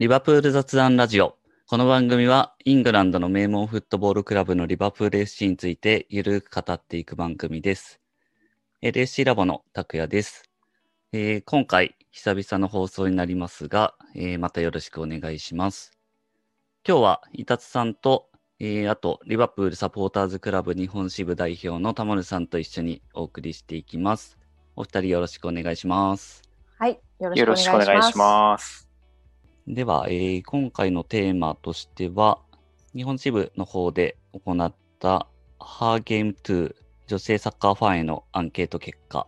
リバプール雑談ラジオ。この番組はイングランドの名門フットボールクラブのリバプール FC についてゆるく語っていく番組です。LSC ラボの拓也です、えー今回久々の放送になりますが、えーまたよろしくお願いします。今日は伊達さんと、えーあとリバプールサポーターズクラブ日本支部代表の田丸さんと一緒にお送りしていきます。お二人よろしくお願いします。はい、よろしくお願いします。では、えー今回のテーマとしては、日本支部の方で行ったハーゲーム2女性サッカーファンへのアンケート結果、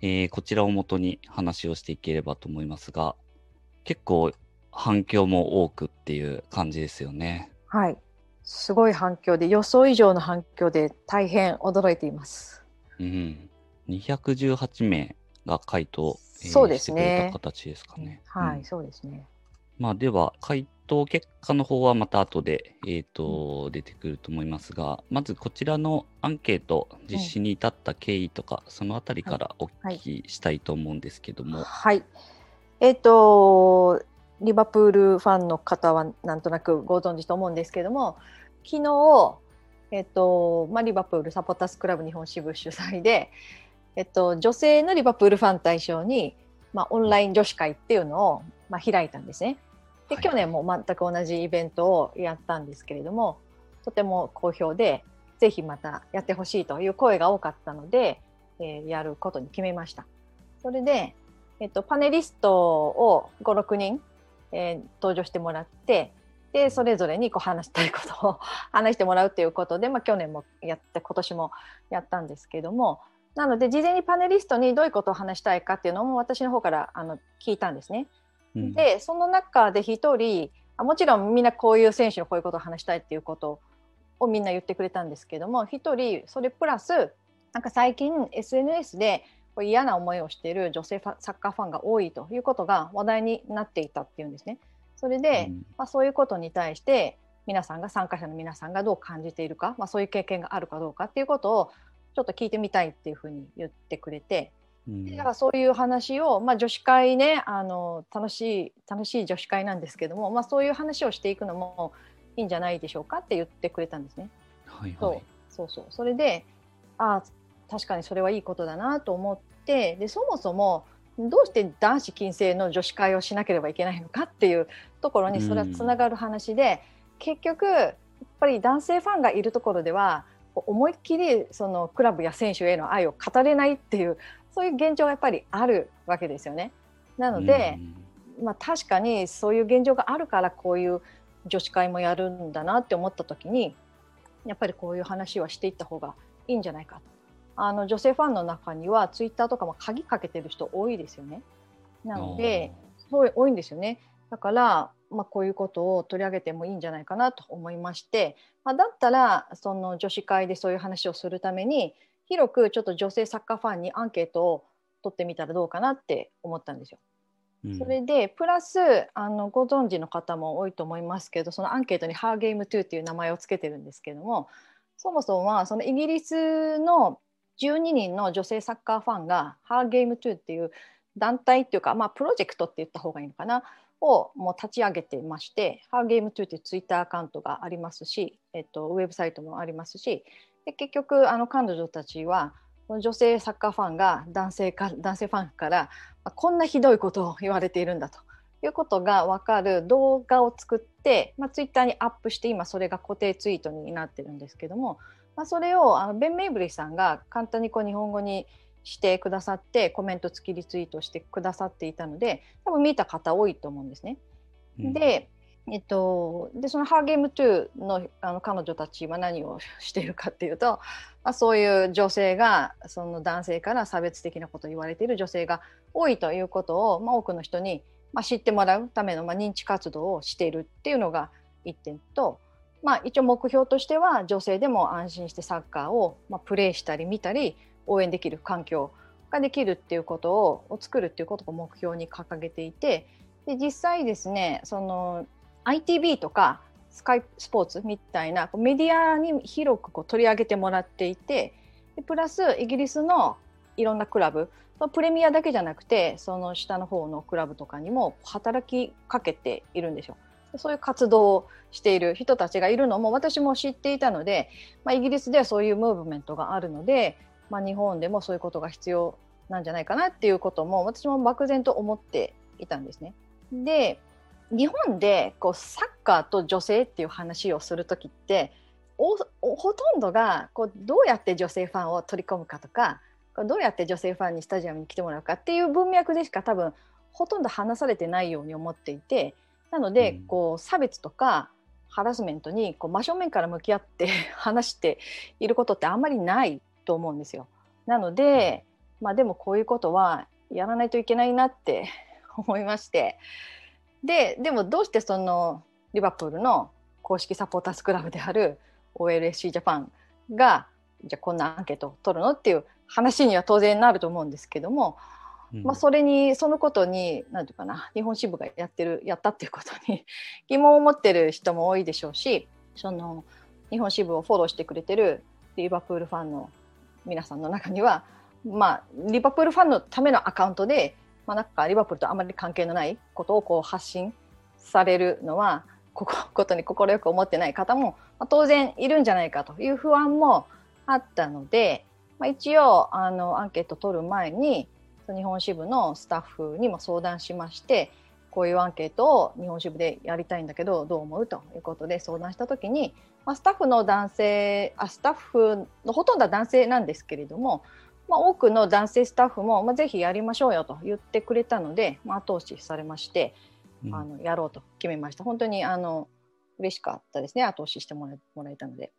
えーこちらをもとに話をしていければと思いますが、結構反響も多くっていう感じですよね。はい、すごい反響で予想以上の反響で大変驚いています。うん。218名が回答、えーそうですしてくれねた形ですかね。はい、うんそうですね。まあ、では、回答結果の方はまた後で、えー、と出てくると思いますが、まずこちらのアンケート、実施に至った経緯とか、そのあたりからお聞きしたいと思うんですけども。はい。えっ、とリバプールファンの方はなんとなくご存知と思うんですけども、昨日えっ、とまあリバプールサポータースクラブ日本支部主催で、えっ、と女性のリバプールファン対象にまあオンライン女子会っていうのをまあ開いたんですね。ではい去年も全く同じイベントをやったんですけれども、とても好評で、ぜひまたやってほしいという声が多かったので、えーやることに決めました。それで、えっと、パネリストを5、6人、えー登場してもらって、で、それぞれにこう話したいことを 話してもらうということで、まあ、去年もやって、今年もやったんですけども、なので、事前にパネリストにどういうことを話したいかっていうのも私の方からあの聞いたんですね。うんでその中で一人あもちろんみんなこういう選手のこういうことを話したいっていうことをみんな言ってくれたんですけども一人それプラスなんか最近 SNS でこう嫌な思いをしている女性サッカーファンが多いということが話題になっていたっていうんですね。それで、うんまあ、そういうことに対して皆さんが参加者の皆さんがどう感じているか、まあ、そういう経験があるかどうかっていうことをちょっと聞いてみたいっていうふうに言ってくれて、うんだからそういう話を、まあ、女子会ねあの楽しい楽しい女子会なんですけども、まあ、そういう話をしていくのもいいんじゃないでしょうかって言ってくれたんですね。はいはい。そうそうそれでああ確かにそれはいいことだなと思ってでそもそもどうして男子禁制の女子会をしなければいけないのかっていうところにそれはつながる話で、結局やっぱり男性ファンがいるところでは思いっきりそのクラブや選手への愛を語れないっていうそういう現状がやっぱりあるわけですよね。なので、まあ、確かにそういう現状があるからこういう女子会もやるんだなって思った時にやっぱりこういう話はしていった方がいいんじゃないかあの女性ファンの中にはツイッターとかも鍵かけてる人多いですよね。なのでそう多いんですよね。だから、まあ、こういうことを取り上げてもいいんじゃないかなと思いまして、まあ、だったらその女子会でそういう話をするために広くちょっと女性サッカーファンにアンケートを取ってみたらどうかなって思ったんですよ。うんそれでプラスあのご存知の方も多いと思いますけどそのアンケートに「ハーゲーム2」っていう名前をつけてるんですけどもそもそもはそのイギリスの12人の女性サッカーファンが「ハーゲーム2」っていう団体っていうか、まあ、プロジェクトって言った方がいいのかなをもう立ち上げてまして「ハーゲーム2」っていうツイッターアカウントがありますし、えっと、ウェブサイトもありますしで結局あの彼女たちはこの女性サッカーファンが男性か男性ファンからあこんなひどいことを言われているんだということが分かる動画を作って、まあ、ツイッターにアップして今それが固定ツイートになってるんですけども、まあ、それをあのベン・メイブリーさんが簡単にこう日本語にしてくださってコメント付きリツイートしてくださっていたので多分見た方多いと思うんですね。うんでえっと、でその「ハーゲーム2の」あの彼女たちは何をしているかっていうと、まあ、そういう女性がその男性から差別的なことを言われている女性が多いということを、まあ、多くの人に、まあ、知ってもらうための、まあ、認知活動をしているっていうのが一点と、まあ、一応目標としては女性でも安心してサッカーを、まあ、プレーしたり見たり応援できる環境ができるっていうことを作るっていうことを目標に掲げていてで実際ですねその ITV とかスカイスポーツみたいなメディアに広くこう取り上げてもらっていてでプラスイギリスのいろんなクラブプレミアだけじゃなくてその下の方のクラブとかにも働きかけているんですよ。そういう活動をしている人たちがいるのも私も知っていたので、まあ、イギリスではそういうムーブメントがあるので、まあ、日本でもそういうことが必要なんじゃないかなっていうことも私も漠然と思っていたんですね。で日本でこうサッカーと女性っていう話をする時ってほとんどがこうどうやって女性ファンを取り込むかとかどうやって女性ファンにスタジアムに来てもらうかっていう文脈でしか多分ほとんど話されてないように思っていてなので、こう差別とかハラスメントにこう真正面から向き合って話していることってあんまりないと思うんですよ。なので、まあ、でもこういうことはやらないといけないなって 思いましてででもどうしてそのリバプールの公式サポーターズクラブである OLSC ジャパンがじゃあこんなアンケートを取るのっていう話には当然なると思うんですけども、うん、まあ、それにそのことに何て言うかな日本支部がやってるやったっていうことに 疑問を持ってる人も多いでしょうしその日本支部をフォローしてくれてるリバプールファンの皆さんの中には、まあ、リバプールファンのためのアカウントで、まあ、なんかリバプールとあまり関係のないことをこう発信されるのはここ ことに快く思ってない方も、まあ、当然いるんじゃないかという不安もあったので、まあ、一応あのアンケート取る前に日本支部のスタッフにも相談しましてこういうアンケートを日本支部でやりたいんだけどどう思うということで相談した時に、まあ、スタッフの男性あスタッフのほとんどは男性なんですけれども、まあ、多くの男性スタッフも、まあ、ぜひやりましょうよと言ってくれたので、まあ、後押しされまして、うん、あのやろうと決めました。本当にあの嬉しかったですね。後押ししてもらもらえたので。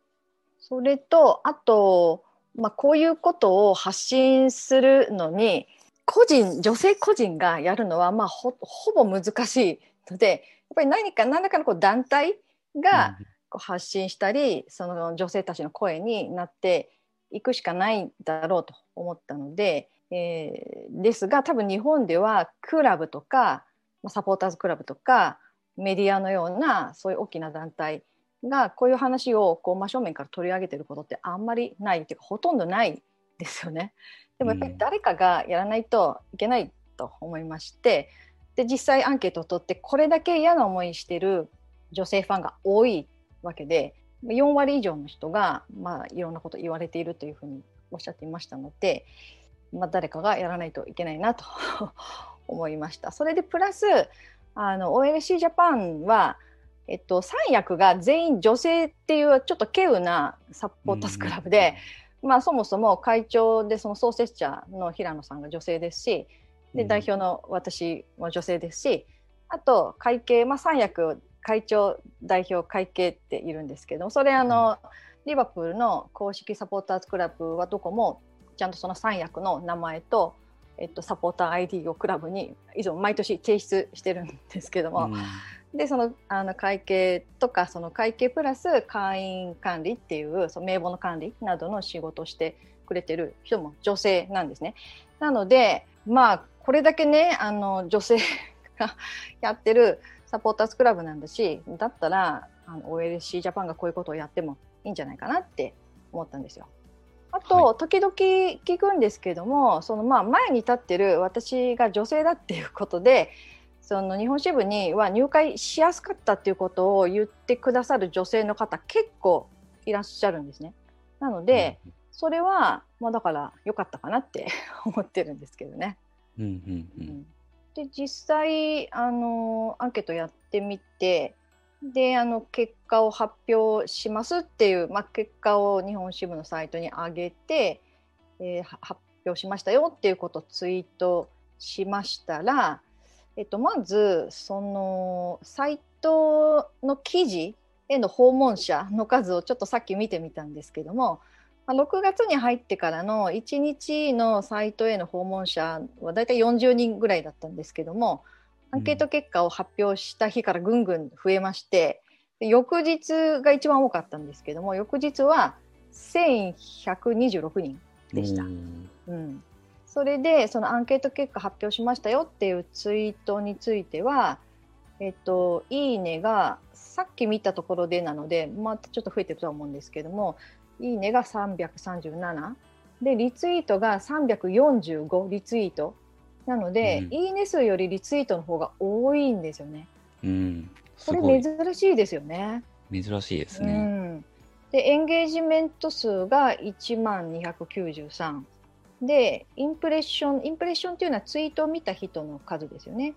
それとあと、まあ、こういうことを発信するのに個人女性個人がやるのはまあほほぼ難しいのでやっぱり何か何らかのこう団体がこう発信したり、その女性たちの声になっていくしかないだろうと思ったので、えー、ですが多分日本ではクラブとかサポーターズクラブとかメディアのようなそういう大きな団体がこういう話をこう真正面から取り上げてることってあんまりないっていうかほとんどないですよね。でもやっぱり誰かがやらないといけないと思いまして、で実際アンケートを取ってこれだけ嫌な思いしてる女性ファンが多いわけで4割以上の人が、まあ、いろんなこと言われているというふうにおっしゃっていましたので、まあ、誰かがやらないといけないなと 思いました。それでプラスあの OLC ジャパンはえっと、三役が全員女性っていうちょっと稀有なサポータースクラブで、まあ、そもそも会長でその創設者の平野さんが女性ですしで代表の私も女性ですしあと会計、まあ、三役会長代表会計っているんですけどそれあの、リバプールの公式サポーターズクラブはどこもちゃんとその三役の名前と、えっと、サポーター ID をクラブにいつも毎年提出してるんですけども、でそのあの会計とかその会計プラス会員管理っていうその名簿の管理などの仕事をしてくれてる人も女性なんですね。なのでまあこれだけねあの女性が やってるサポーターズクラブなんだしだったらあの OLC ジャパンがこういうことをやってもいいんじゃないかなって思ったんですよ。あと、はい、時々聞くんですけどもそのまあ前に立ってる私が女性だっていうことでその日本支部には入会しやすかったっていうことを言ってくださる女性の方結構いらっしゃるんですね。なので、それはまあだから良かったかなって 思ってるんですけどね。うんうんうん、で実際あのアンケートやってみてであの結果を発表しますっていう、ま、結果を日本支部のサイトに上げて、えー、発表しましたよっていうことをツイートしましたらえっと、まずそのサイトの記事への訪問者の数をちょっとさっき見てみたんですけども6月に入ってからの1日のサイトへの訪問者はだいたい40人ぐらいだったんですけどもアンケート結果を発表した日からぐんぐん増えまして、翌日が一番多かったんですけども翌日は1126人でした。うん。それでそのアンケート結果発表しましたよっていうツイートについては、えっと、いいねがさっき見たところでなのでまたちょっと増えてるとは思うんですけどもいいねが337でリツイートが345リツイートなので、うんいいね数よりリツイートの方が多いんですよね。うん。すこれ珍しいですよね。珍しいですうね。ん、でエンゲージメント数が1万293でインプレッションインプレッションっていうのはツイートを見た人の数ですよね。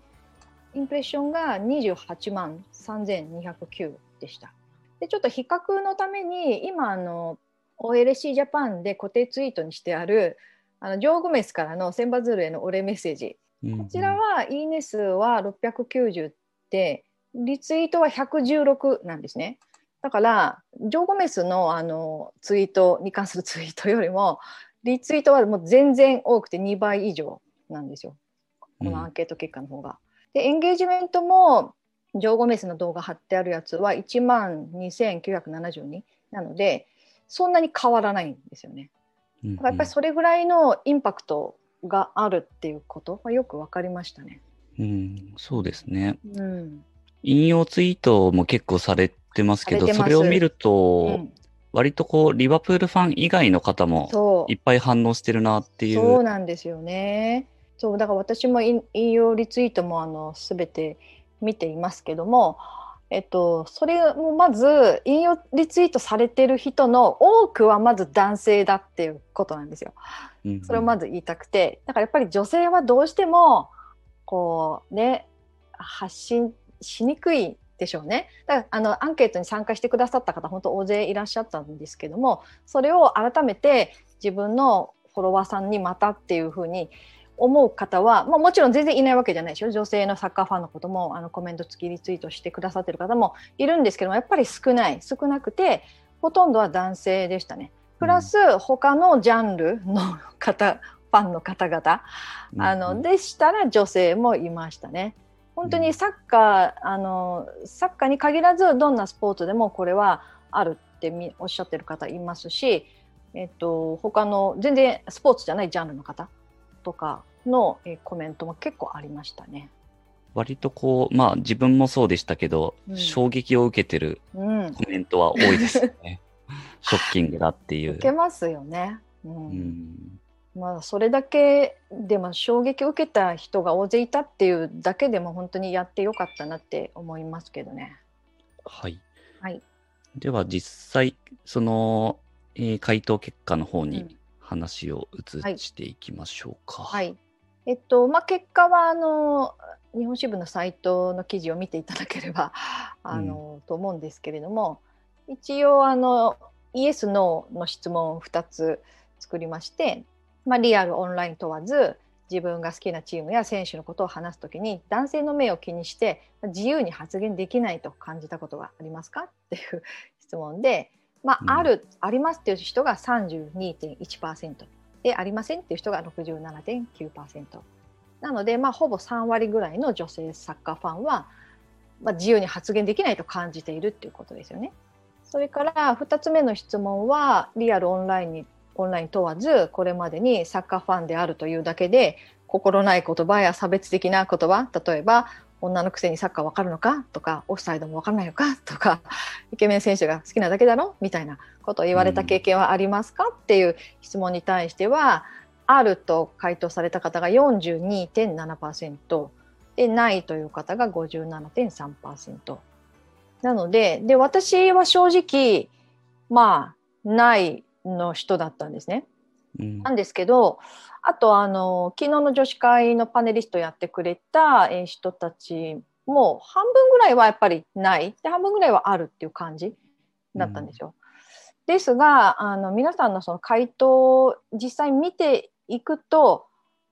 インプレッションが28万3209でした。でちょっと比較のために今あの OLC ジャパンで固定ツイートにしてあるあのジョー・ゴメスからの千羽鶴へのお礼メッセージここちらは、いいね数は690で、リツイートは116なんですね。だから、ジョー・ゴメスのあのツイートに関するツイートよりも、リツイートはもう全然多くて2倍以上なんですよ。このアンケート結果の方が。で、エンゲージメントも、ジョー・ゴメスの動画貼ってあるやつは1万2972なので、そんなに変わらないんですよね。うんだからやっぱりそれぐらいのインパクトがあるっていうことはよく分かりましたね。うん、そうですね。うん。引用ツイートも結構されてますけど、それを見ると、うん割とこう、リバプールファン以外の方もそいっぱい反応してるなってう。いう。そうなんですよね。そうだから私も引引用リツイートもあの全て見ていますけども、えっとそれもまず引用リツイートされてる人の多くはまず男性だっていうことなんですよ。うんそれをまず言いたくて、だからやっぱり女性はどうしてもこうね発信しにくいでしょうね。だからあのアンケートに参加してくださった方本当大勢いらっしゃったんですけどもそれを改めて自分のフォロワーさんにまたっていうふうに思う方は、まあ、もちろん全然いないわけじゃないでしょ。女性のサッカーファンのこともあのコメント付きリツイートしてくださってる方もいるんですけどもやっぱり少ない。少なくてほとんどは男性でしたね。プラス他のジャンルの方ファンの方々あのでしたら女性もいましたね。本当にサッカーあのサッカーに限らずどんなスポーツでもこれはあるってみおっしゃってる方いますし、えっと他の全然スポーツじゃないジャンルの方とかのえコメントも結構ありましたね。割とこう、まあ自分もそうでしたけど、うん衝撃を受けてるうん、コメントは多いですよね。ショッキングだっていう受。けますよね。うんうんまあ、それだけでも衝撃を受けた人が大勢いたっていうだけでも本当にやってよかったなって思いますけどね。はい。はい。では実際、その、えー回答結果の方にうん話を移していきましょうか。はい。えっとまあ、結果はあの日本支部のサイトの記事を見ていただければ あの、と思うんですけれども一応あのイエス・ノーの質問を2つ作りまして、まあ、リアルオンライン問わず自分が好きなチームや選手のことを話すときに男性の目を気にして自由に発言できないと感じたことがありますか？っていう質問で、まうん。あ、ある、ありますっていう人が32.1%でありませんっていう人が67.9%なので、まあ、ほぼ3割ぐらいの女性サッカーファンは、まあ、自由に発言できないと感じているっていうことですよね。それから2つ目の質問はリアルオンラインにオンライン問わずこれまでにサッカーファンであるというだけで心ない言葉や差別的な言葉例えば女のくせにサッカーわかるのか？とかオフサイドもわからないのか？とか イケメン選手が好きなだけだろ？みたいなことを言われた経験はありますか、っていう質問に対してはあると回答された方が42.7%でないという方が57.3%なのでで私は正直まあないの人だったんですね。うん。なんですけどあとあの昨日の女子会のパネリストやってくれたえー人たちも半分ぐらいはやっぱりない。で半分ぐらいはあるっていう感じだったんですよ。ですがあの皆さんのその回答を実際見ていくと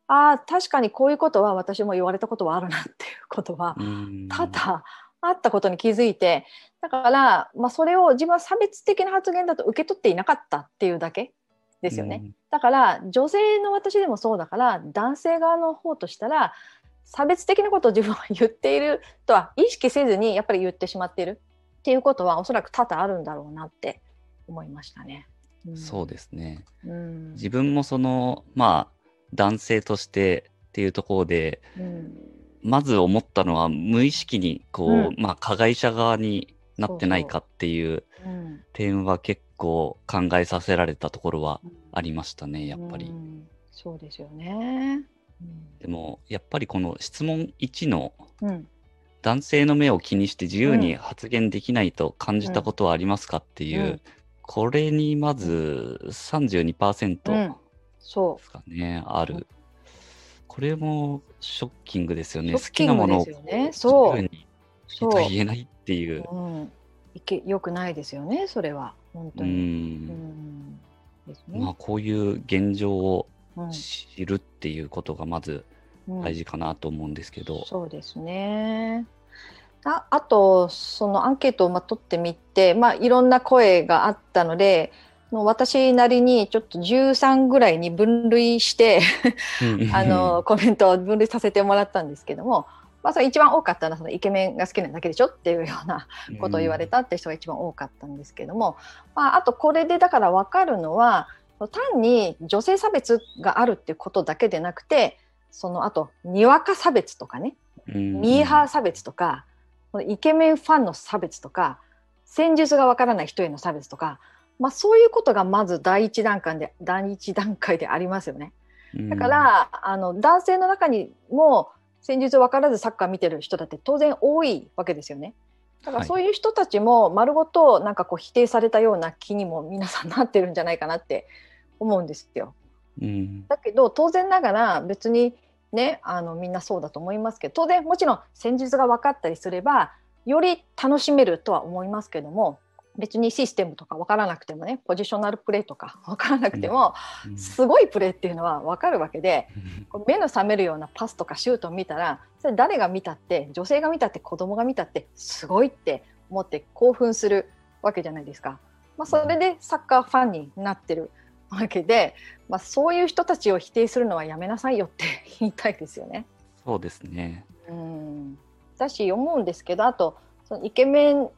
ああ確かにこういうことは私も言われたことはあるなっていうことはうん。多々あったことに気づいてだから、まあ、それを自分は差別的な発言だと受け取っていなかったっていうだけですよね。。だから女性の私でもそうだから男性側の方としたら差別的なことを自分は言っているとは意識せずにやっぱり言ってしまっているっていうことはおそらく多々あるんだろうなって思いましたね。うんそうですね。うん自分もその、まあ、男性としてっていうところで、うんまず思ったのは無意識にこう、うんまあ加害者側になってないかっていううん点は結構考えさせられたところはありましたね、やっぱり。うん。そうですよね。でも、やっぱりこの質問1のうん、うん男性の目を気にして自由に発言できないと感じたことはありますかっていう、うん。これにまず32%うん。でそすかね、ある。これもショッキングですよね。ショ好きなものを自由にと言えないっていう。うん、いけ良くないですよね、それは本う当に。うんん。ですね。まあ、こういう現状をうん知るっていうことがまずうん大事かなと思うんですけど。そうですね。ああとそのアンケートをまとってみて、まあ、いろんな声があったのでもう私なりにちょっと13ぐらいに分類して あの コメントを分類させてもらったんですけども、まあ、それ一番多かったのはそのイケメンが好きなだけでしょっていうようなことを言われたって人が一番多かったんですけども、まあ、あとこれでだから分かるのは単に女性差別があるっていうことだけでなくてそのあとにわか差別とかねうんミーハー差別とかイケメンファンの差別とか戦術がわからない人への差別とか、まあ、そういうことがまず第一段階で第一段階でありますよね。だから、あの男性の中にも戦術分からずサッカー見てる人だって当然多いわけですよね。だからそういう人たちも丸ごとなんかこう否定されたような気にも皆さんなってるんじゃないかなって思うんですよ。うんだけど当然ながら別にねあのみんなそうだと思いますけど当然もちろん戦術が分かったりすればより楽しめるとは思いますけども別にシステムとか分からなくてもねポジショナルプレーとか分からなくても、うんすごいプレーっていうのは分かるわけで目の覚めるようなパスとかシュートを見たらそれ誰が見たって女性が見たって子供が見たってすごいって思って興奮するわけじゃないですか。まあ、それでサッカーファンになってるわけで、まあ、そういう人たちを否定するのはやめなさいよって 言いたいですよね。そうですね。うんだし思うんですけどあとそのイケメン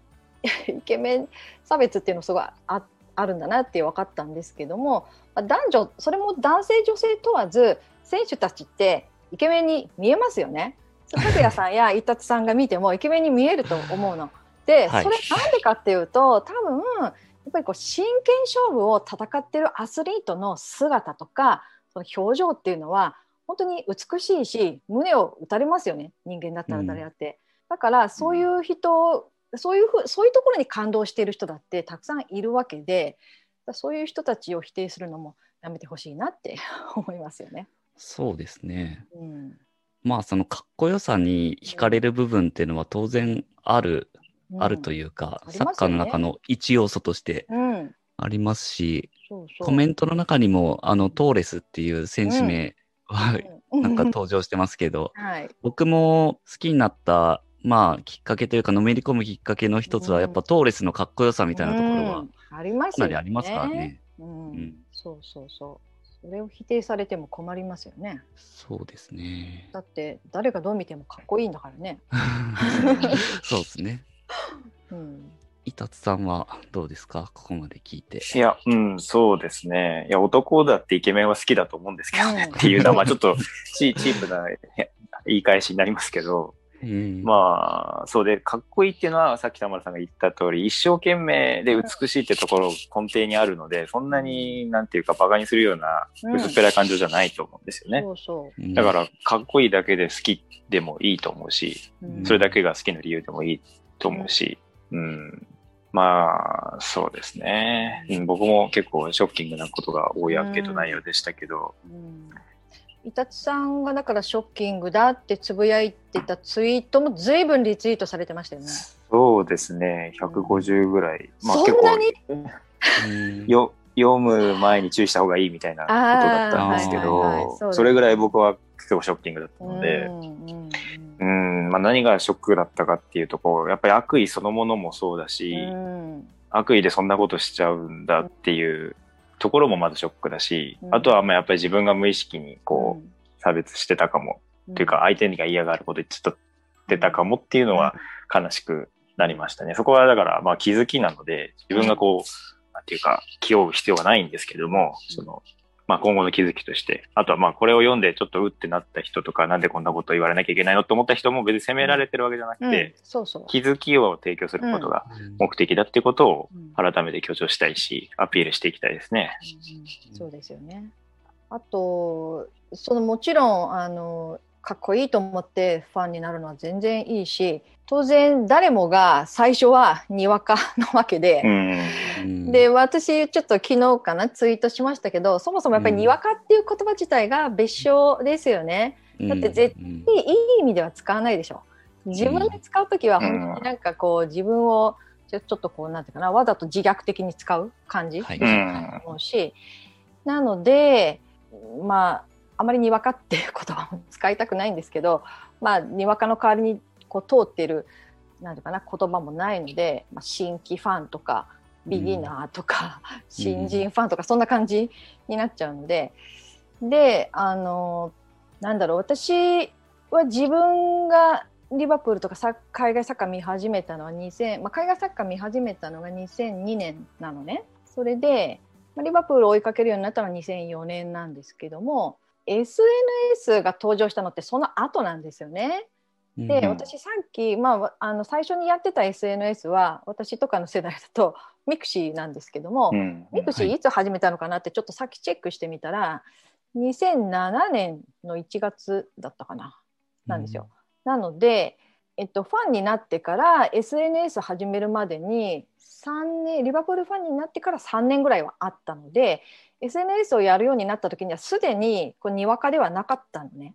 イケメン差別っていうのすごいああるんだなって分かったんですけども、まあ、男女それも男性女性問わず選手たちってイケメンに見えますよね。拓也さんや伊達さんが見てもイケメンに見えると思うの。で、はいそれなんでかっていうと多分やっぱりこう真剣勝負を戦ってるアスリートの姿とかその表情っていうのは本当に美しいし胸を打たれますよね人間だったら誰だって。だからそういう人、そういうふうそういうところに感動している人だってたくさんいるわけでそういう人たちを否定するのもやめてほしいなって 思いますよね。そうですね。うん。まあそのかっこよさに惹かれる部分っていうのは当然ある、あるとういうか、ねサッカーの中の一要素としてん、うん、ありますし、そうそう。コメントの中にもあのトーレスっていう選手名は、うん。なんか登場してますけど、はい、僕も好きになったまあきっかけというかのめり込むきっかけの一つはやっぱトーレスのかっこよさみたいなところはうんあります。かなりありますからね。うんうんそうそうそう。それを否定されても困りますよね。そうですね。だって誰がどう見てもかっこいいんだからね。そうですね。うん、伊達さんはどうですか？ここまで聞いて。いや、うん、そうですね。いや、男だってイケメンは好きだと思うんですけどね、うんっていうのは、まあちょっとチチープなへ言い返しになりますけど、うんまあ、そうで、かっこいいっていうのは、さっき田村さんが言った通り、一生懸命で美しいってところ根底にあるので、そんなに、なんていうか、馬鹿にするようなうん薄っぺらい感情じゃないと思うんですよね。そうそうんだから、かっこいいだけで好きでもいいと思うし、う。うんそれだけが好きな理由でもいいと思うし、うん。まあ、そうですね。うん僕も結構ショッキングなことが多いアンケート内容でしたけど、うん伊達さんがだからショッキングだってつぶやいてたツイートも随分リツイートされてましたよね。そうですね。150ぐらい。まあそ結構んなに？うんよ、読む前に注意した方がいいみたいなことだったんですけあーはいはいど、それぐらい僕は結構ショッキングだったので、うんうんうん、まあ何がショックだったかっていうところ、やっぱり悪意そのものもそうだし、うん悪意でそんなことしちゃうんだっていうところもまずショックだし、うん。あとはまあやっぱり自分が無意識にこう差別してたかも、っていうか相手が嫌がること言っちゃってたかもっていうのは悲しくなりましたね。そこはだからまあ気づきなので、自分がこう、なんていうか気負う必要はないんですけども、そのまあ今後の気づきとして、あとはまあこれを読んでちょっとうってなった人とか、なんでこんなこと言われなきゃいけないのと思った人も別に責められてるわけじゃなくうんて。気づきを提供することがうん目的だっていうことをうん改めて強調したいし、アピールしていきたいですね。うんうんそうですよね。あとそのもちろんあのかっこいいと思ってファンになるのは全然いいし当然誰もが最初はにわかなわけでう、ん。うんで私ちょっと昨日かなツイートしましたけどそもそもやっぱりにわかっていう言葉自体が別称ですよね。だって絶うんいい意味では使わないでしょ。自分で使う時はうん本当になんかこう自分をちょちょっとこうなんていうかなわざと自虐的に使う感じ。はいうん。思うしなのでまああまりにわかっていう言葉も使いたくないんですけどまあにわかの代わりにこう通っているなんていうかな言葉もないので、まあ、新規ファンとかビギナーとか、新人ファンとかそんな感じになっちゃうので。であのなんだろう私は自分がリバプールとかサ海外サッカー見始めたのは2000、まあ、海外サッカー見始めたのが2002年なのね。それで、まあリバプールを追いかけるようになったのは2004年なんですけども SNS が登場したのってその後なんですよね。で、うん私さっき、まあわ、あの最初にやってた SNS は私とかの世代だと ミクシーなんですけども、うん。ミクシーいつ始めたのかなってちょっとさっきチェックしてみたら2007年の1月だったかななんですよ。なので、えっと、ファンになってから SNS 始めるまでに3年リバプールファンになってから3年ぐらいはあったので SNS をやるようになった時にはすでにこうにわかではなかったのね。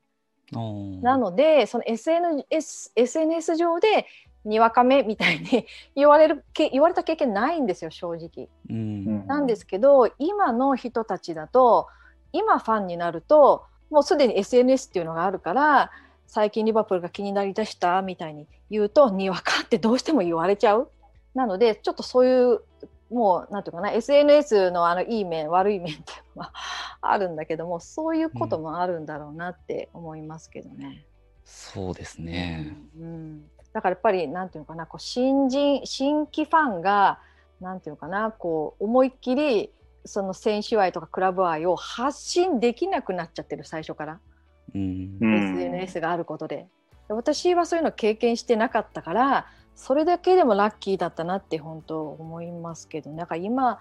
うんなのでその SNS, SNS 上でにわかめみたいに 言われるけ言われた経験ないんですよ正直。うんなんですけど今の人たちだと今ファンになるともうすでに SNS っていうのがあるから最近リバプールが気になりだしたみたいに言うとにわかってどうしても言われちゃう。なのでちょっとそういうもうなんていうかな SNS のあのいい面悪い面っていうのは あるんだけどもそういうこともあるんだろうなって思いますけどね。そうですね。うん、だからやっぱりなんていうのかなこう新人新規ファンがなんていうのかなこう思いっきりその選手愛とかクラブ愛を発信できなくなっちゃってる最初から、うんうん SNS があることでで私はそういうの経験してなかったからそれだけでもラッキーだったなって本当思いますけどなんか今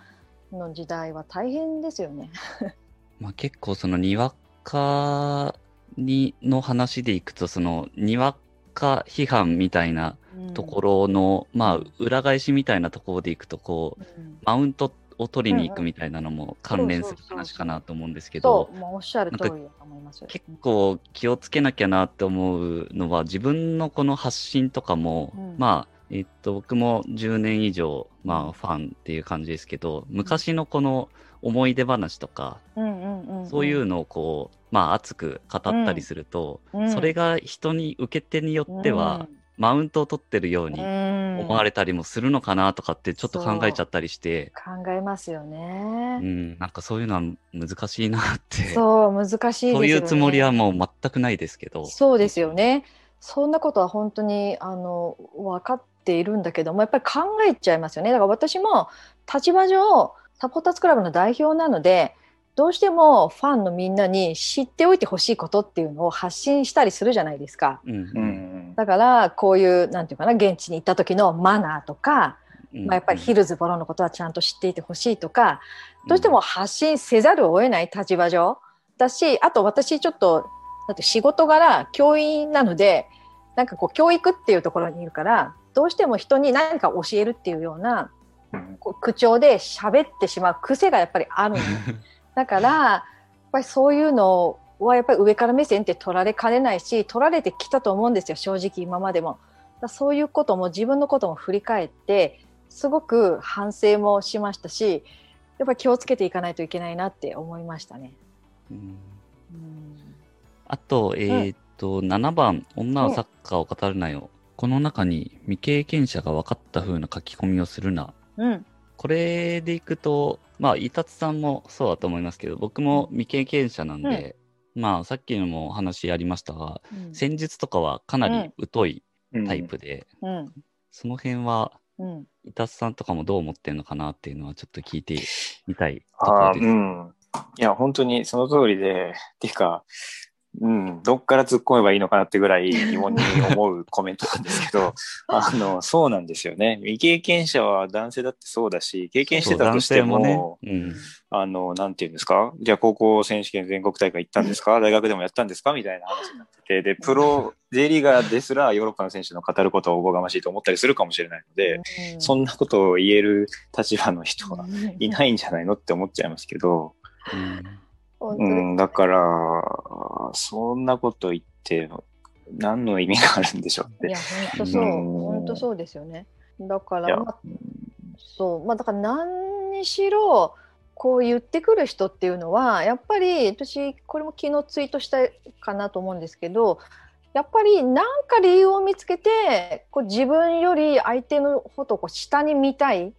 の時代は大変ですよね。まあ、結構そのにわかにの話でいくとそのにわか批判みたいなところの、まあ裏返しみたいなところでいくとこううんマウントを取りに行くみたいなのも関連する話かなと思うんですけどおっしゃる通りだと思います。結構気をつけなきゃなって思うのは自分のこの発信とかも、うん。まあえっと僕も10年以上まあファンっていう感じですけど昔のこの思い出話とかうんうんうんうん。そういうのをこうまあ熱く語ったりすると、うん。それが人に受け手によっては、マウントを取ってるように思思われたりもするのかなとかってちょっと考えちゃったりして、考えますようね。ん、なんかそういうのは難しいなってそう難しいですよね。そういうつもりはもう全くないですけど。そうですよね。そんなことは本当にあの分かっているんだけどもやっぱり考えちゃいますよね。だから私も立場上サポーターズクラブの代表なのでどうしてもファンのみんなに知っておいてほしいことっていうのを発信したりするじゃないですか。うんうん。だからこういうなんていうかな現地に行った時のマナーとか、うん。まあ、やっぱりヒルズボロのことはちゃんと知っていてほしいとか、どうしても発信せざるを得ない立場上だしあと私ちょっとだって仕事柄教員なのでなんかこう教育っていうところにいるからどうしても人に何か教えるっていうようなうんこう口調で喋ってしまう癖がやっぱりあるの。だからやっぱりそういうのはやっぱり上から目線って取られかねないし取られてきたと思うんですよ正直今までも。だそういうことも自分のことも振り返ってすごく反省もしましたしやっぱり気をつけていかないといけないなって思いましたね。うんうんあと、えーっと、7番、女はサッカーを語るなよ。この中に未経験者が分かった風な書き込みをするな。うんこれでいくと、まあ、伊達さんもそうだと思いますけど、僕も未経験者なんで、まあ、さっきのもお話ありましたが、うん。戦術とかはかなり疎いうん。タイプで、うん。その辺は、うん。伊達さんとかもどう思ってるのかなっていうのはちょっと聞いてみたいところです。あーうん。いや、本当にその通りで、っていうか、うん、どっから突っ込めばいいのかなってぐらい疑問に思うコメントなんですけど、あの、そうなんですよね。未経験者は男性だってそうだし、経験してたとしても、もね。うん、あの、なんていうんですか？じゃあ高校選手権全国大会行ったんですか？大学でもやったんですか？みたいな話になってて、で、プロ、J リーガーですらヨーロッパの選手の語ることをおこがましいと思ったりするかもしれないので、うん、そんなことを言える立場の人はいないんじゃないのって思っちゃいますけど、うんうん、だから、そんなこと言って、何の意味があるんでしょうって。いや、本当そう、本当そうですよね。だから、まあ、そう、まあ、だから何にしろ、こう言ってくる人っていうのは、やっぱり、私、これも昨日ツイートしたかなと思うんですけど、やっぱり何か理由を見つけて、こう自分より相手のことをこう下に見たい。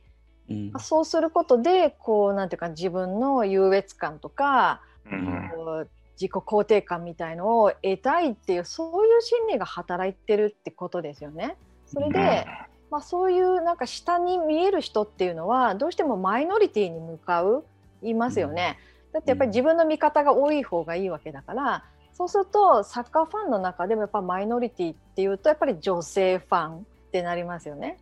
うん、そうすることでこうなんていうか自分の優越感とかうん、自己肯定感みたいのを得たいっていうそういう心理が働いてるってことですよね。それで、まあ、そういうなんか下に見える人っていうのはどうしてもマイノリティに向かういますよね。だってやっぱり自分の見方が多い方がいいわけだからそうするとサッカーファンの中でもやっぱマイノリティっていうとやっぱり女性ファンってなりますよね。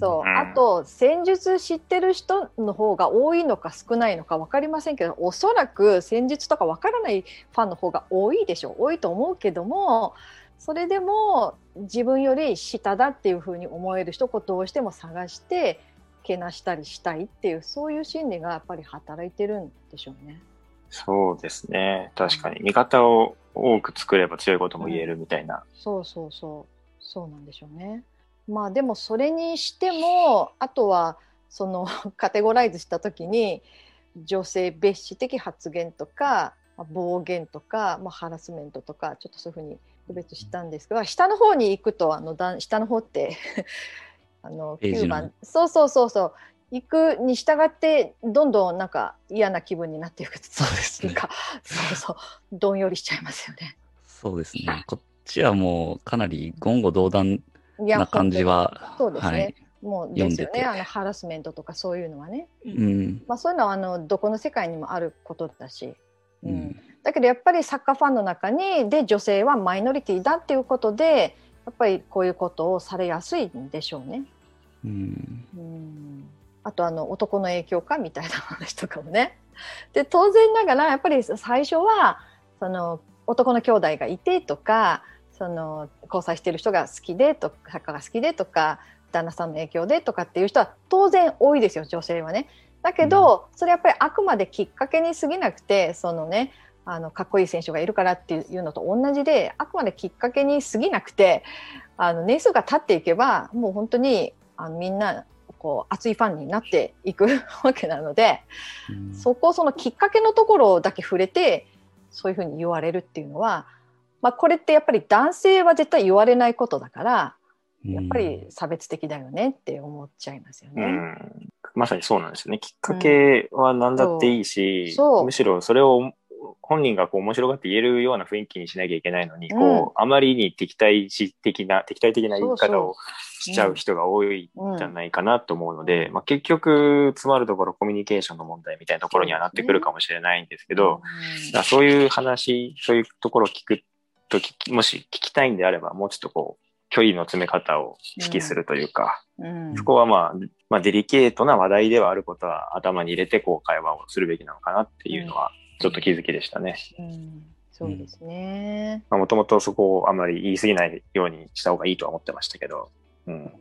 そう。あと戦術知ってる人の方が多いのか少ないのか分かりませんけどおそらく戦術とか分からないファンの方が多いでしょう。多いと思うけどもそれでも自分より下だっていうふうに思える人をどうしても探してけなしたりしたいっていうそういう心理がやっぱり働いてるんでしょうね。そうですね。確かに。味方を多く作れば強いことも言えるみたいな、うん、そうそうそう。そうなんでしょうね。まあでもそれにしてもあとはその カテゴライズした時に女性蔑視的発言とか暴言とか、まあ、ハラスメントとかちょっとそういうふうに区別したんですが下の方に行くとあの下の方って あの9番そうそうそうそう。行くに従ってどんどんなんか嫌な気分になっていくそうですね。そうそう。どんよりしちゃいますよね。そうですね。こっちはもうかなり言語道断な感じは、そうですね。はい、もうですよね。あのハラスメントとかそういうのはね、うん。まあ、そういうのはあのどこの世界にもあることだし、うん、うん、だけどやっぱりサッカーファンの中にで女性はマイノリティだっていうことでやっぱりこういうことをされやすいんでしょうね。うん、うん。あとあの男の影響かみたいな話とかもね。で当然ながらやっぱり最初はその男の兄弟がいてとかその交際してる人が好きでとか作家が好きでとか旦那さんの影響でとかっていう人は当然多いですよ女性はね。だけど、それやっぱりあくまできっかけに過ぎなくてそのねあのかっこいい選手がいるからっていうのと同じであくまできっかけに過ぎなくてあの年数が経っていけばもう本当にあのみんなこう熱いファンになっていく わけなので、うん、そこそのきっかけのところだけ触れてそういうふうに言われるっていうのはまあ、これってやっぱり男性は絶対言われないことだからやっぱり差別的だよねって思っちゃいますよね。うん、まさにそうなんですよね。きっかけは何だっていいし、うん、むしろそれを本人がこう面白がって言えるような雰囲気にしなきゃいけないのに、うん、こうあまりに敵対的な敵対的な言い方をしちゃう人が多いんじゃないかなと思うので、まあ、結局詰まるところコミュニケーションの問題みたいなところにはなってくるかもしれないんですけど、そうそういう話そういうところを聞くともし聞きたいんであれば、もうちょっとこう、距離の詰め方を指揮するというか、うんうん、そこはまあ、まあ、デリケートな話題ではあることは頭に入れて、こう、会話をするべきなのかなっていうのは、ちょっと気づきでしたね。うん、そうですね。もともとそこをあまり言い過ぎないようにした方がいいとは思ってましたけど。うん。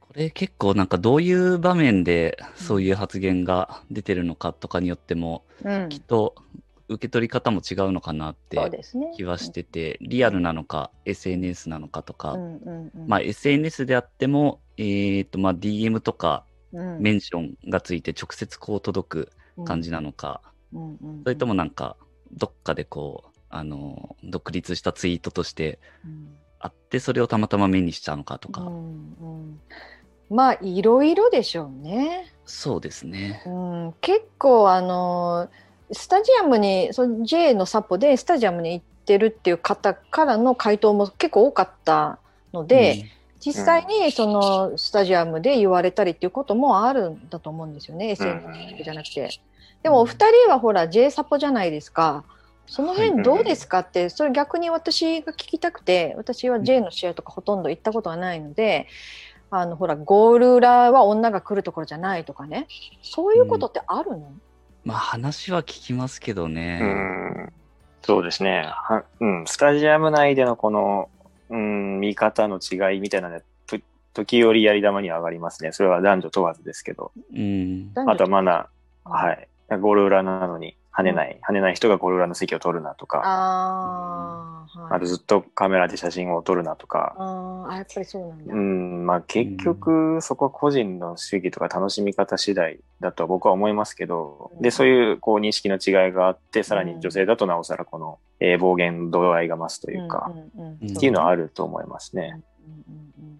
これ結構なんかどういう場面でそういう発言が出てるのかとかによっても、きっと受け取り方も違うのかなって気はしてて、ねうん、リアルなのか SNS なのかとか、うんうんうん、まあ、SNS であっても、えーとまあ、DM とかメンションがついて直接こう届く感じなのか、うんうんうん、それともなんかどっかでこうあの独立したツイートとしてあってそれをたまたま目にしたのかとか。うんうん。まあいろいろでしょうね。そうですね。うん、結構あのスタジアムにその J のサポでスタジアムに行ってるっていう方からの回答も結構多かったので、実際にそのスタジアムで言われたりっていうこともあるんだと思うんですよね、SNS じゃなくて。でもお二人はほら J サポじゃないですか。その辺どうですかって、それ逆に私が聞きたくて、私は J の試合とかほとんど行ったことはないので、あのほらゴール裏は女が来るところじゃないとかね、そういうことってあるの、まあ話は聞きますけどね。うんそうですね。はうん、スタジアム内でのこの、うん、見方の違いみたいなの時折やり玉には上がりますね。それは男女問わずですけど。うん。あとはマナー、はい。ゴール裏なのに跳ねない、跳ねない人がゴール裏の席を取るなとか、ああ、はい。あとずっとカメラで写真を撮るなとか、あーあ、やっぱりそうなんだ。うん、まあ結局そこは個人の主義とか楽しみ方次第だとは僕は思いますけど、うんで、そういうこう認識の違いがあって、さらに女性だとなおさらこの、えー暴言度合いが増すというか、んうんうんうんっていうのはある。ると思いますね。うんうんうんうん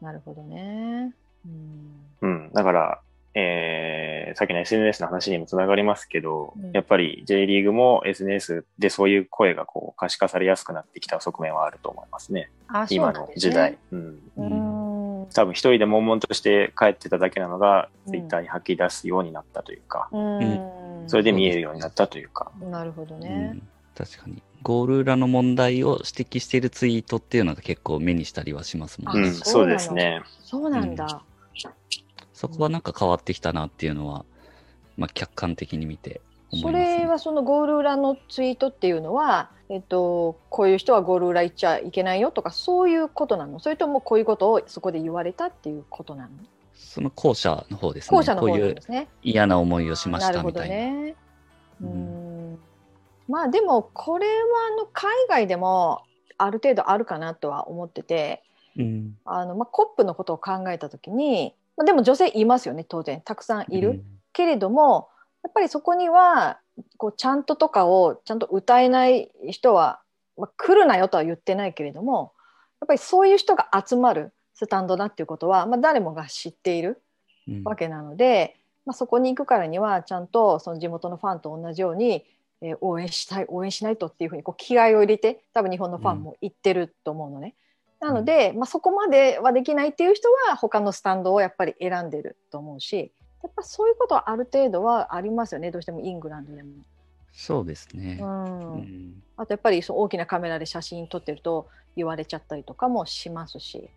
なるほどね。うんうん。だから、えーさっきの SNS の話にもつながりますけど、うんやっぱり J リーグも SNS でそういう声がこう可視化されやすくなってきた側面はあると思いますね。今の時代。うん。うーん多分一人で悶々として帰ってただけなのが、うんツイッターに吐き出すようになったというか、うーんそれで見えるようになったというか。なるほどうね。ん確かに。ゴール裏の問題を指摘しているツイートっていうのが結構目にしたりはしますもんね。うん、そうなのそうですね。そうなんだ。そこはなんか変わってきたなっていうのは、まあ客観的に見て思そいます、ね。れはそのゴール裏のツイートっていうのは、えっと、こういう人はゴール裏行っちゃいけないよとかそういうことなの？それともこういうことをそこで言われたっていうことなの？その後者の方ですね。後者の方こういうなんですね。嫌な思いをしましたみたいな。ね。ううんんまあでもこれはあの海外でもある程度あるかなとは思っててうん。あの、まあ、コップのことを考えた時に、まあ、でも女性いますよね当然たくさんいる。けれどもやっぱりそこにはこうちゃんととかをちゃんと歌えない人は、まあ、来るなよとは言ってないけれどもやっぱりそういう人が集まるスタンドだっていうことは、まあ、誰もが知っているうん。わけなので、まあ、そこに行くからにはちゃんとその地元のファンと同じように、えー応援したい応援しないとっていうふうにこう気合を入れて多分日本のファンも言ってると思うのね。なので、まあ、そこまではできないっていう人は他のスタンドをやっぱり選んでると思うしやっぱそういうことはある程度はありますよねどうしてもイングランドでも。そうですね。うんうんあとやっぱりそう大きなカメラで写真撮ってると言われちゃったりとかもしますし。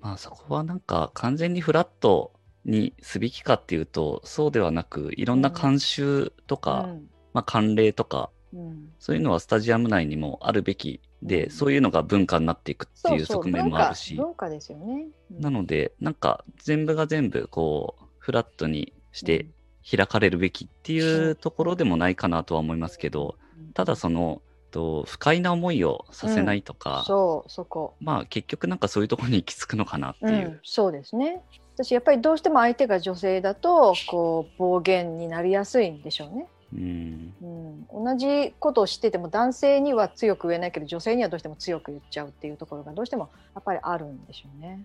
まあそこはなんか完全にフラットにすべきかっていうとそうではなくいろんな慣習とか、うんまあ慣例とかうん。そういうのはスタジアム内にもあるべきで、うん。そういうのが文化になっていくっていうう側面もあるし。文化ですよね。うん。なのでなんか全部が全部こうフラットにして開かれるべきっていうところでもないかなとは思いますけど、うん。ただそのと不快な思いをさせないとか、そうそこ、まあ結局なんかそういうところに行き着くのかなってう、いうんそうですね。私やっぱりどうしても相手が女性だとこう暴言になりやすいんでしょうね、うんうん、同じことを知ってても男性には強く言えないけど女性にはどうしても強く言っちゃうっていうところがどうしてもやっぱりあるんでしょうね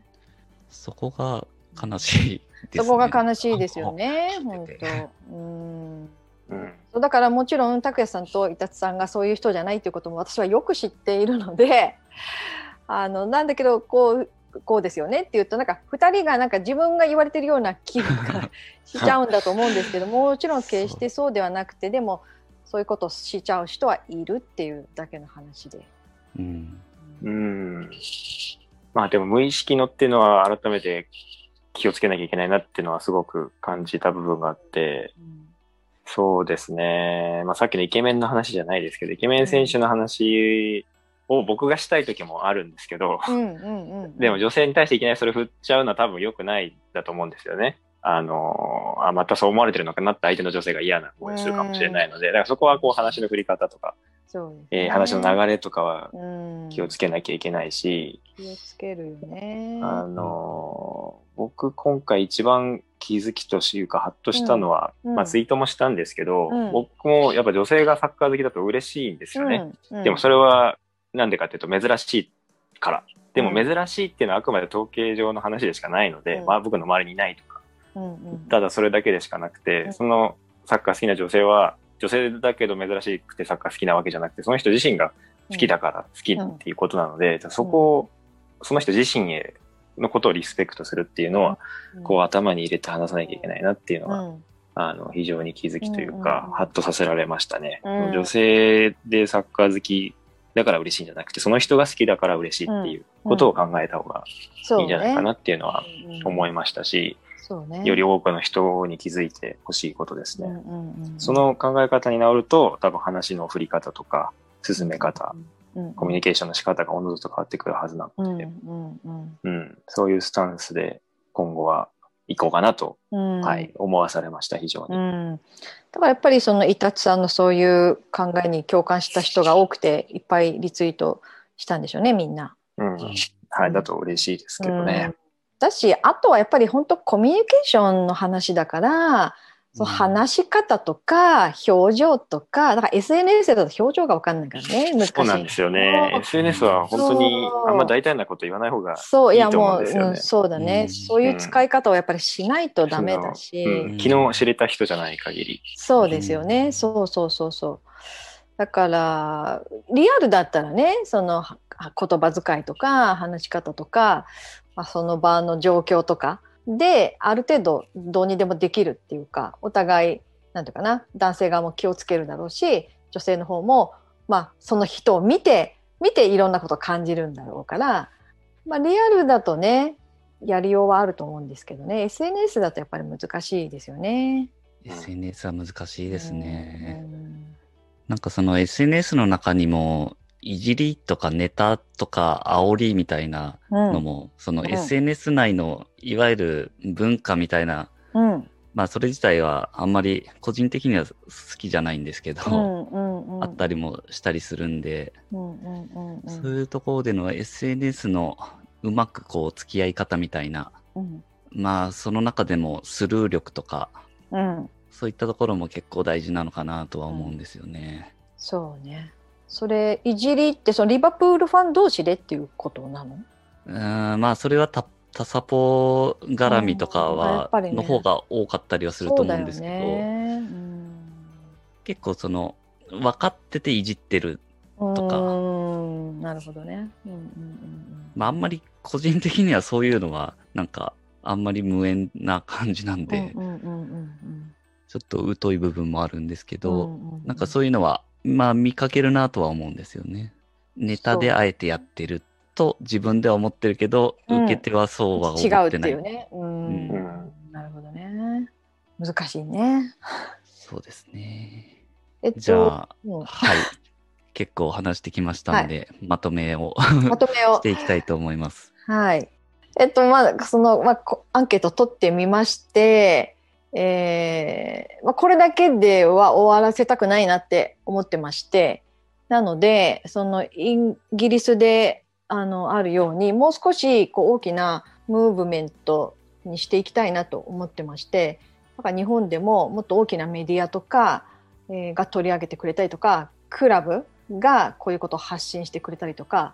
そこが悲しいですね。そこが悲しいですよねあ本当うんうん。そうだからもちろん拓也さんと伊達さんがそういう人じゃないっていうことも私はよく知っているのであのなんだけどこうこうですよねって言うとなんか2人がなんか自分が言われてるような気分が しちゃうんだと思うんですけどもちろん決してそうではなくてでもそういうことをしちゃう人はいるっていうだけの話で。うんうん。まあでも無意識のっていうのは改めて気をつけなきゃいけないなっていうのはすごく感じた部分があって、うんそうですね。まあさっきのイケメンの話じゃないですけど、イケメン選手の話を僕がしたい時もあるんですけど、うんうんうん、でも女性に対していきなりそれ振っちゃうのは多分良くないだと思うんですよね。あのあ、またそう思われてるのかなって相手の女性が嫌な思いするかもしれないので、だからそこはこう話の振り方とか、ね。えー話の流れとかはうん。気をつけなきゃいけないし、気をつけるよね。あのー僕今回一番気づきというかハッとしたのは、うんうん。まあツイートもしたんですけど、うん。僕もやっぱ女性がサッカー好きだと嬉しいんですよね。うん。うん。でもそれはなんでかっていうと珍しいから。でもうん。珍しいっていうのはあくまで統計上の話でしかないので、うん。まあ僕の周りにいないとか、うんうん。ただそれだけでしかなくて、うん。そのサッカー好きな女性は女性だけど珍しくてサッカー好きなわけじゃなくて、その人自身が好きだから好きっていうことなので、そこを、その人自身へのことをリスペクトするっていうのは、こう頭に入れて話さなきゃいけないなっていうのは、うん。あの、非常に気づきというかハッとさせられましたね。うん。女性でサッカー好きだから嬉しいんじゃなくて、その人が好きだから嬉しいっていうことを考えた方がいいんじゃないかなねっていうのは思いましたし。より多くの人に気づいてほしいことですね。うんうんうんその考え方に直ると、多分話の振り方とか、進め方、うんコミュニケーションの仕方がおのずと変わってくるはずなうんので、うんうん。うん、そういうスタンスで今後は行こうかなと、うんはい、思わされました、非常に。うん、だからやっぱりそのイタチさんのそういう考えに共感した人が多くていっぱいリツイートしたんでしょうねみんな。うん、はい、だと嬉しいですけどねうん。だしあとはやっぱり本当コミュニケーションの話だからその話し方とか表情とかだから SNS だと表情が分かんないからね難しい。そうなんですよね。そう SNS は本当にそう。あんま大胆なこと言わない方がそういやいいと思もう、うんですよね。うんそうだね、うん。そういう使い方をやっぱりしないとダメだし、うん。昨日知れた人じゃない限り。そうですよね、うん。そうそうそうそう。だからリアルだったらねそのは言葉遣いとか話し方とか、まあ、その場の状況とかである程度どうにでもできるっていうかお互いなんていうかな男性側も気をつけるだろうし女性の方も、まあ、その人を見て見ていろんなことを感じるんだろうから、まあ、リアルだとねやりようはあると思うんですけどね SNS だとやっぱり難しいですよね。SNS は難しいですね。うんなんかその SNS の中にも、いじりとかネタとか煽りみたいなうん。のも、そのうん。SNS 内のいわゆる文化みたいな、うん。まあそれ自体はあんまり個人的には好きじゃないんですけど、うんうんうん。あったりもしたりするんで、うんうんうんうん。そういうところでの SNS のうまくこう付き合い方みたいな、うん。まあその中でもスルー力とか、うん。そういったところも結構大事なのかなとは思うんですよね。そうねそれいじりってそのリバプールファン同士でっていうことなの？うーんまあそれはた他サポ絡みとかは、の方が多かったりはすると思うんですけど、ね。うん。結構その分かってていじってる、とか。うんなるほどね。うんうんうんうん。まああんまり個人的にはそういうのはなんかあんまり無縁な感じなんで、うんうんうんうん。ちょっと疎い部分もあるんですけうんど、うんうん。なんかそういうのはまあ見かけるなとは思うんですよね。ネタであえてやってると自分では思ってるけど、うん受け手はそうは思違うっててない。いうねうんうんなるほどね難しいねそうですね。えっとじゃあ、うんはい。結構話してきましたので、まとめを まとめをしていきたいと思います。はい。えっと、まあ、その、まあ、こアンケート取ってみまして、えーまあ、これだけでは終わらせたくないなって思ってまして、なので、そのイギリスであのあるように、もう少しこう大きなムーブメントにしていきたいなと思ってまして、だから日本でももっと大きなメディアとか、えーが取り上げてくれたりとか、クラブがこういうことを発信してくれたりとか、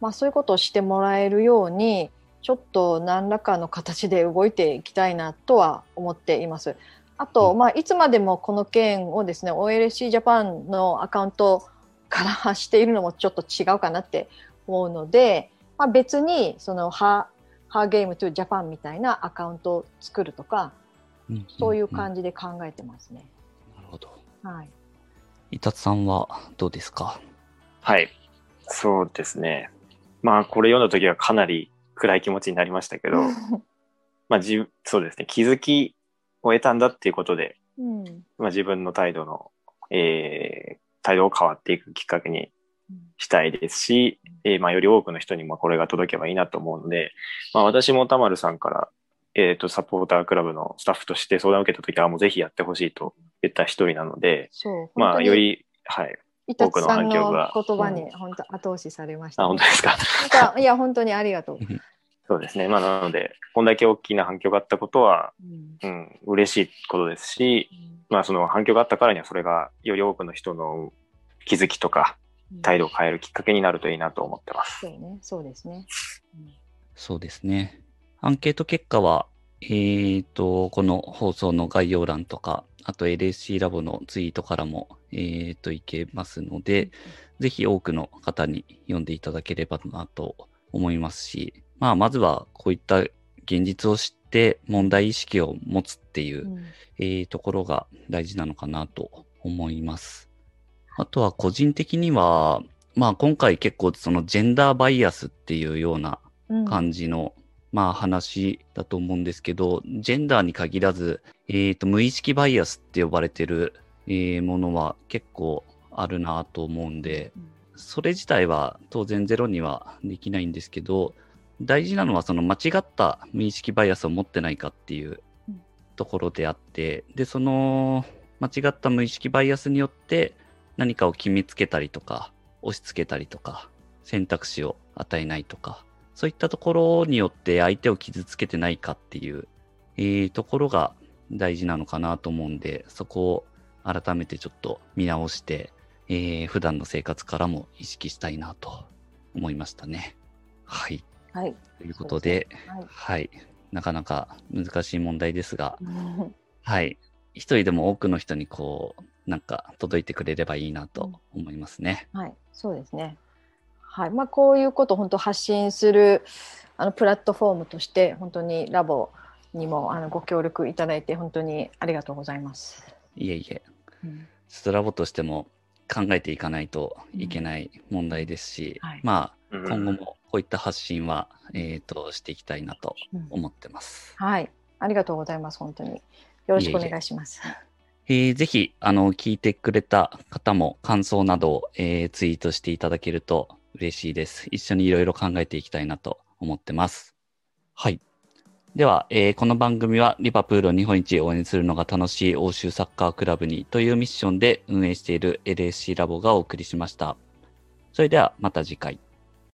まあ、そういうことをしてもらえるようにちょっと何らかの形で動いていきたいなとは思っています。あと、うんまあ、いつまでもこの件をですね OLC ジャパンのアカウントから発しているのもちょっと違うかなって思うので、まあ、別にそのハハーゲームトゥジャパンみたいなアカウントを作るとかそういうじ。感じで考えてますね。なるほど。はい、伊達さんはどうですか？はい。そうですね。まあ、これ読んだ時はかなり暗い気持ちになりましたけど、まあ、じそうですね。気づきを得たんだっていうことで、うんまあ、自分の態度の、えー、態度を変わっていくきっかけにしたいですし、えーまあ、より多くの人にもこれが届けばいいなと思うので、まあ、私も田丸さんから、えっ、と、サポータークラブのスタッフとして相談を受けた時は、もうぜひやってほしいと言った一人なので、まあ、より、はい。伊達さんの言葉に本当後押しされました、あ、本当ですか？いや本当にありがとう。そうですね。まあ、なので、こんだけ大きな反響があったことは、うんうん、嬉しいことですし、まあ、その反響があったからには、それがより多くの人の気づきとか、態度を変えるきっかけになるといいなと思ってます。そうね、そうですね。そうですね。アンケート結果は、えーと、この放送の概要欄とか、あと LSC ラボのツイートからも、えーと、いけますので、ぜひ多くの方に読んでいただければなと思いますし、まあ、まずはこういった現実を知って問題意識を持つっていう、うんえーところが大事なのかなと思います。あとは個人的には、まあ今回結構そのジェンダーバイアスっていうようなうん感じの、まあ話だと思うんですけど、ジェンダーに限らず、えーと、無意識バイアスって呼ばれてる、えーものは結構あるなと思うんで、それ自体は当然ゼロにはできないんですけど、大事なのはその間違った無意識バイアスを持ってないかっていううん。ところであって、で、その間違った無意識バイアスによって何かを決めつけたりとか、押し付けたりとか、選択肢を与えないとか、そういったところによって相手を傷つけてないかっていう、えーところが大事なのかなと思うんで、そこを改めてちょっと見直して、えー普段の生活からも意識したいなと思いましたね。はい。はい。ということで、はいはい。なかなか難しい問題ですが、うんはい。一人でも多くの人にこう、なんか届いてくれればいいなと思いますね。はい、そうですね。はい、まあこういうことを本当発信するあのプラットフォームとして本当にラボにもあのご協力いただいて本当にありがとうございます。いえいえ。うんストラボとしても考えていかないといけない問題ですし、はいまあ、うん今後もこういった発信は、えっ、と、していきたいなとうん思ってます。はい、ありがとうございます。本当によろしくお願いします。えーぜひ、あの、聞いてくれた方も感想などを、えーツイートしていただけると嬉しいです。一緒にいろいろ考えていきたいなと思ってます。はい。では、えーこの番組はリバプールを日本一応援するのが楽しい欧州サッカークラブにというミッションで運営している LSC ラボがお送りしました。それではまた次回。